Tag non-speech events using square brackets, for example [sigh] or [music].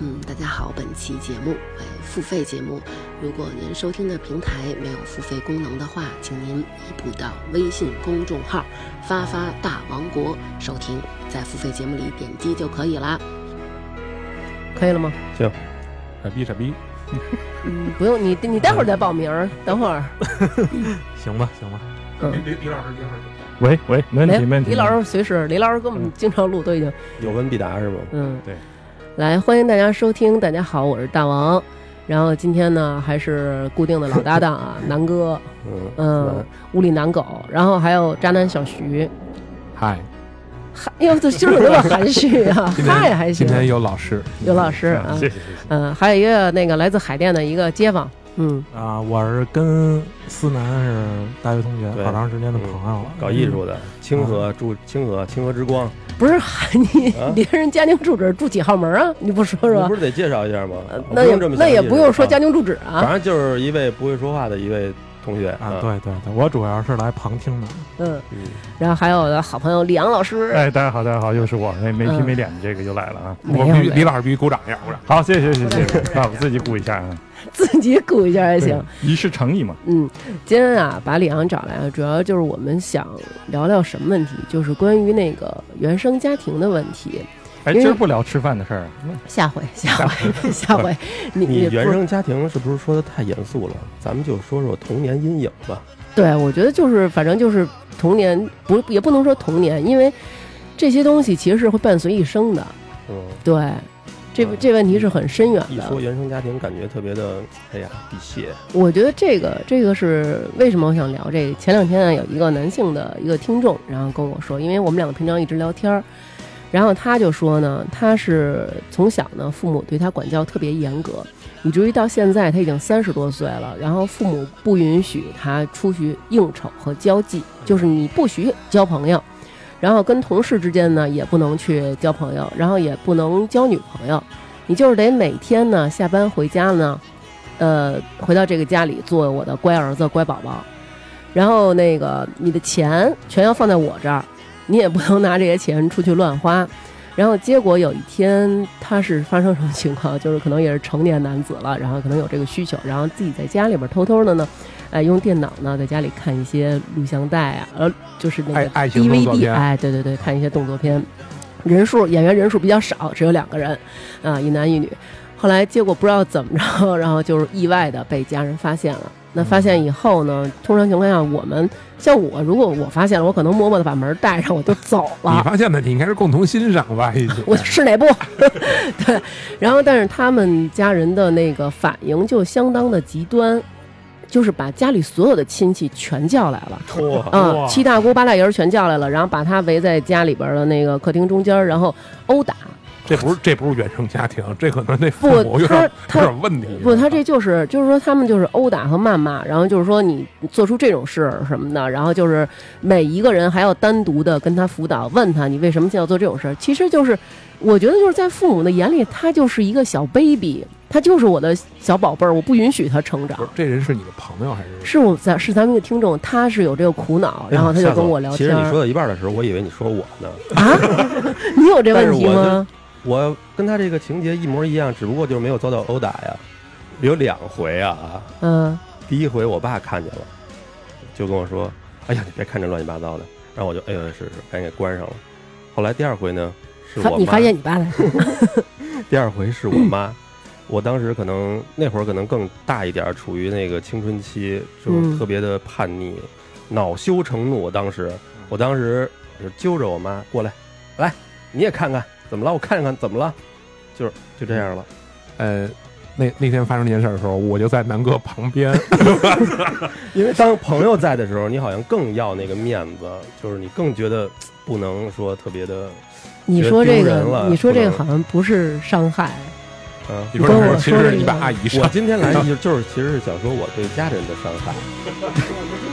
嗯，大家好，本期节目为付费节目。如果您收听的平台没有付费功能的话，请您移步到微信公众号“发发大王国”收听，在付费节目里点击就可以啦。可以了吗？行，傻逼傻逼，嗯，[laughs] 不用你，你待会儿再报名儿，等会儿。[laughs] 行吧行吧。嗯李李李老师，李老师，喂喂，没问题没问题。李老师随时，李老师跟我们经常录都已经，有问必答是吗？嗯，对。来，欢迎大家收听，大家好，我是大王。然后今天呢，还是固定的老搭档啊，南哥，[laughs] 嗯嗯，屋里男狗，然后还有渣男小徐。嗨，嗨，哎呦，这今儿怎么那么含蓄啊？嗨，还行今。天有老师有老师啊，谢谢谢谢。嗯，还有一个那个来自海淀的一个街坊，嗯，啊，我是跟思南是大学同学，好长时间的朋友。了，搞艺术的，清河住清河清河之光，不是喊 [laughs] 你啊？别人家庭住址住几号门啊？[laughs] 你不说说。你不？是得介绍一下吗？呃？那也不用那也不用说家庭住址啊，反正就是一位不会说话的一位同学啊，对对对，我主要是来旁听的，嗯，嗯，然后还有我的好朋友李阳老师，哎，大家好，大家好，又是我，没没皮嗯没脸的这个又来了啊！我必须李老师必须鼓掌一下，鼓掌。好，谢谢谢谢谢谢，啊，我自己鼓一下啊，[laughs] 自己鼓一下还行。对，一世诚意嘛。嗯，今天啊，把李昂找来啊，主要就是我们想聊聊什么问题，就是关于那个原生家庭的问题。哎，今儿不聊吃饭的事儿，下回，[laughs] 下回，[laughs] 下回，你你原生家庭是不是说的太严肃了？咱们就说说童年阴影吧。对，我觉得就是，反正就是童年，不也不能说童年，因为这些东西其实是会伴随一生的。嗯，对，这嗯这问题是很深远的一的。说原生家庭，感觉特别的，哎呀，地泄。我觉得这个这个是为什么我想聊这个。前两天啊，有一个男性的一个听众，然后跟我说，因为我们两个平常一直聊天儿，然后他就说呢，他是从小呢，父母对他管教特别严格，以至于到现在他已经三十多岁了，然后父母不允许他出去应酬和交际，就是你不许交朋友，然后跟同事之间呢也不能去交朋友，然后也不能交女朋友，你就是得每天呢下班回家呢。呃，回到这个家里做我的乖儿子、乖宝宝，然后那个你的钱全要放在我这儿，你也不能拿这些钱出去乱花。然后结果有一天，他是发生什么情况？就是可能也是成年男子了，然后可能有这个需求，然后自己在家里边偷偷的呢，哎，用电脑呢在家里看一些录像带啊，呃，就是那个 DVD，片哎，对对对，看一些动作片，人数演员人数比较少，只有两个人，啊，一男一女。后来结果不知道怎么着，然后就是意外的被家人发现了。那发现以后呢，通常情况下，我们像我，如果我发现了，我可能默默的把门带上，我就走了你。发现的，你应该是共同欣赏吧？已经。[laughs] 我是哪部？[laughs] 对，然后但是他们家人的那个反应就相当的极端，就是把家里所有的亲戚全叫来了。嚯，嗯，七大姑八大姨儿全叫来了，然后把他围在家里边的那个客厅中间儿，然后殴打。这不是这不是原生家庭，[laughs] 这可能那父母有点他有点问题。不，他这就是就是说他们就是殴打和谩骂，然后就是说你做出这种事什么的，然后就是每一个人还要单独的跟他辅导，问他你为什么要做这种事儿。其实就是我觉得就是在父母的眼里，他就是一个小 baby，他就是我的小宝贝儿，我不允许他成长这人是你的朋友还是？是我咱是咱们一个听众，他是有这个苦恼，然后他就跟我聊天儿其实你说到一半的时候，我以为你说我呢。啊，[laughs] 你有这问题吗？我跟他这个情节一模一样，只不过就是没有遭到殴打呀。有两回啊，嗯第一回我爸看见了，就跟我说：“哎呀，你别看这乱七八糟的。”然后我就哎呦是是，赶紧给关上了。后来第二回呢，是我妈你发现你爸来，[laughs] 第二回是我妈，我当时可能那会儿可能更大一点儿，处于那个青春期，就特别的叛逆，恼羞成怒。当时，我当时就揪着我妈过来，来你也看看怎么了，我看看怎么了，就是就这样了。呃，那那天发生这件事儿的时候，我就在南哥旁边。[laughs] 因为当朋友在的时候，你好像更要那个面子，就是你更觉得不能说特别的，你说这个你说这个好像不是伤害，嗯、你说是其实说这个是一把阿姨我。今天来就就是其实是想说我对家人的伤害。[laughs]